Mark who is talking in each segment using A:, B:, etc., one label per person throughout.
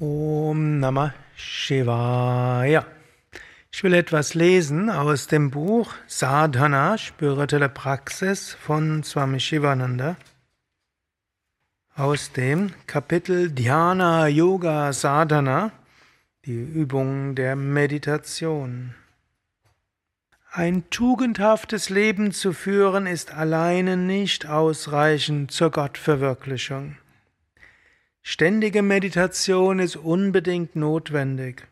A: Om Namah Shivaya. Ich will etwas lesen aus dem Buch Sadhana, spirituelle Praxis von Swami Shivananda. Aus dem Kapitel Dhyana Yoga Sadhana, die Übung der Meditation. Ein tugendhaftes Leben zu führen ist alleine nicht ausreichend zur Gottverwirklichung. Ständige Meditation ist unbedingt notwendig.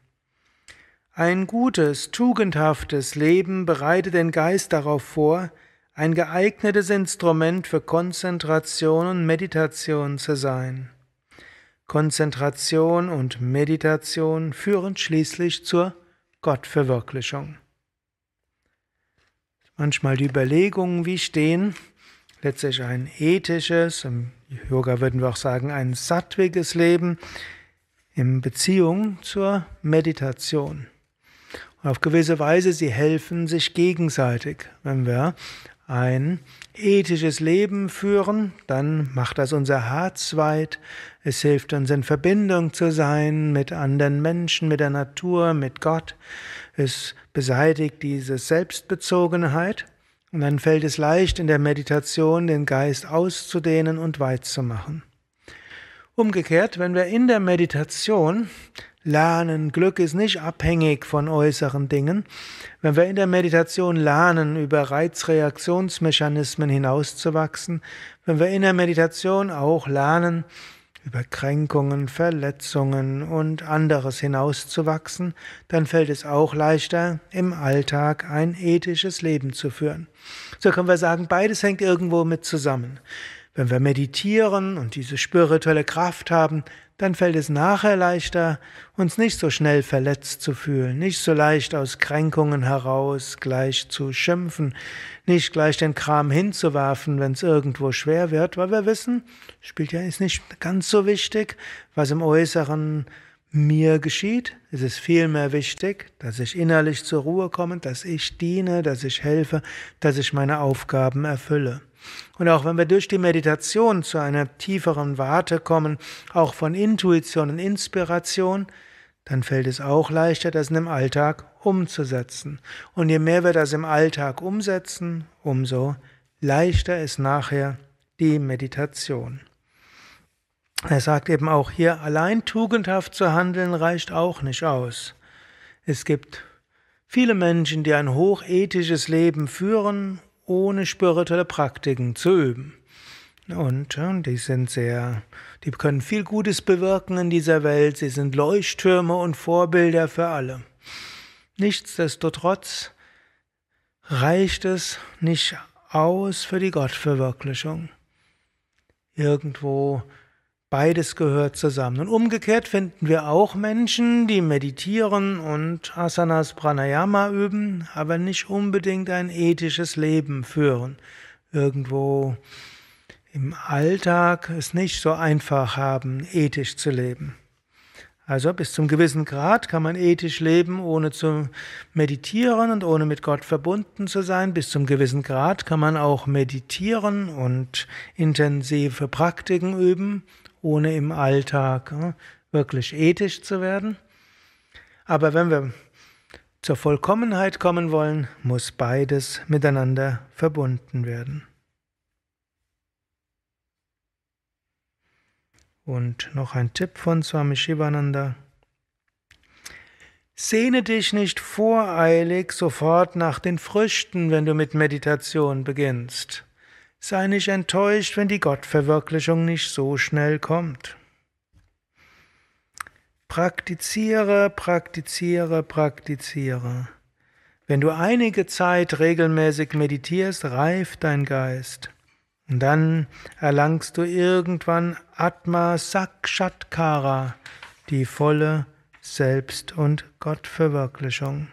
A: Ein gutes, tugendhaftes Leben bereitet den Geist darauf vor, ein geeignetes Instrument für Konzentration und Meditation zu sein. Konzentration und Meditation führen schließlich zur Gottverwirklichung. Manchmal die Überlegungen, wie stehen letztlich ein ethisches, im Yoga würden wir auch sagen, ein sattwiges Leben in Beziehung zur Meditation. Und auf gewisse Weise, sie helfen sich gegenseitig. Wenn wir ein ethisches Leben führen, dann macht das unser Herz weit. Es hilft uns in Verbindung zu sein mit anderen Menschen, mit der Natur, mit Gott. Es beseitigt diese Selbstbezogenheit. Und dann fällt es leicht in der Meditation, den Geist auszudehnen und weit zu machen. Umgekehrt, wenn wir in der Meditation lernen, Glück ist nicht abhängig von äußeren Dingen, wenn wir in der Meditation lernen, über Reizreaktionsmechanismen hinauszuwachsen, wenn wir in der Meditation auch lernen, über Kränkungen, Verletzungen und anderes hinauszuwachsen, dann fällt es auch leichter, im Alltag ein ethisches Leben zu führen. So können wir sagen, beides hängt irgendwo mit zusammen. Wenn wir meditieren und diese spirituelle Kraft haben, dann fällt es nachher leichter, uns nicht so schnell verletzt zu fühlen, nicht so leicht aus Kränkungen heraus gleich zu schimpfen, nicht gleich den Kram hinzuwerfen, wenn es irgendwo schwer wird, weil wir wissen, spielt ja ist nicht ganz so wichtig, was im Äußeren mir geschieht. Es ist vielmehr wichtig, dass ich innerlich zur Ruhe komme, dass ich diene, dass ich helfe, dass ich meine Aufgaben erfülle. Und auch wenn wir durch die Meditation zu einer tieferen Warte kommen, auch von Intuition und Inspiration, dann fällt es auch leichter, das im Alltag umzusetzen. Und je mehr wir das im Alltag umsetzen, umso leichter ist nachher die Meditation. Er sagt eben auch hier, allein tugendhaft zu handeln reicht auch nicht aus. Es gibt viele Menschen, die ein hochethisches Leben führen ohne spirituelle Praktiken zu üben. Und die sind sehr, die können viel Gutes bewirken in dieser Welt. Sie sind Leuchttürme und Vorbilder für alle. Nichtsdestotrotz reicht es nicht aus für die Gottverwirklichung. Irgendwo Beides gehört zusammen. Und umgekehrt finden wir auch Menschen, die meditieren und Asanas Pranayama üben, aber nicht unbedingt ein ethisches Leben führen. Irgendwo im Alltag es nicht so einfach haben, ethisch zu leben. Also bis zum gewissen Grad kann man ethisch leben, ohne zu meditieren und ohne mit Gott verbunden zu sein. Bis zum gewissen Grad kann man auch meditieren und intensive Praktiken üben, ohne im Alltag wirklich ethisch zu werden. Aber wenn wir zur Vollkommenheit kommen wollen, muss beides miteinander verbunden werden. Und noch ein Tipp von Swami Shivananda. Sehne dich nicht voreilig sofort nach den Früchten, wenn du mit Meditation beginnst. Sei nicht enttäuscht, wenn die Gottverwirklichung nicht so schnell kommt. Praktiziere, praktiziere, praktiziere. Wenn du einige Zeit regelmäßig meditierst, reift dein Geist. Und dann erlangst du irgendwann Atma Sakshatkara, die volle Selbst- und Gottverwirklichung.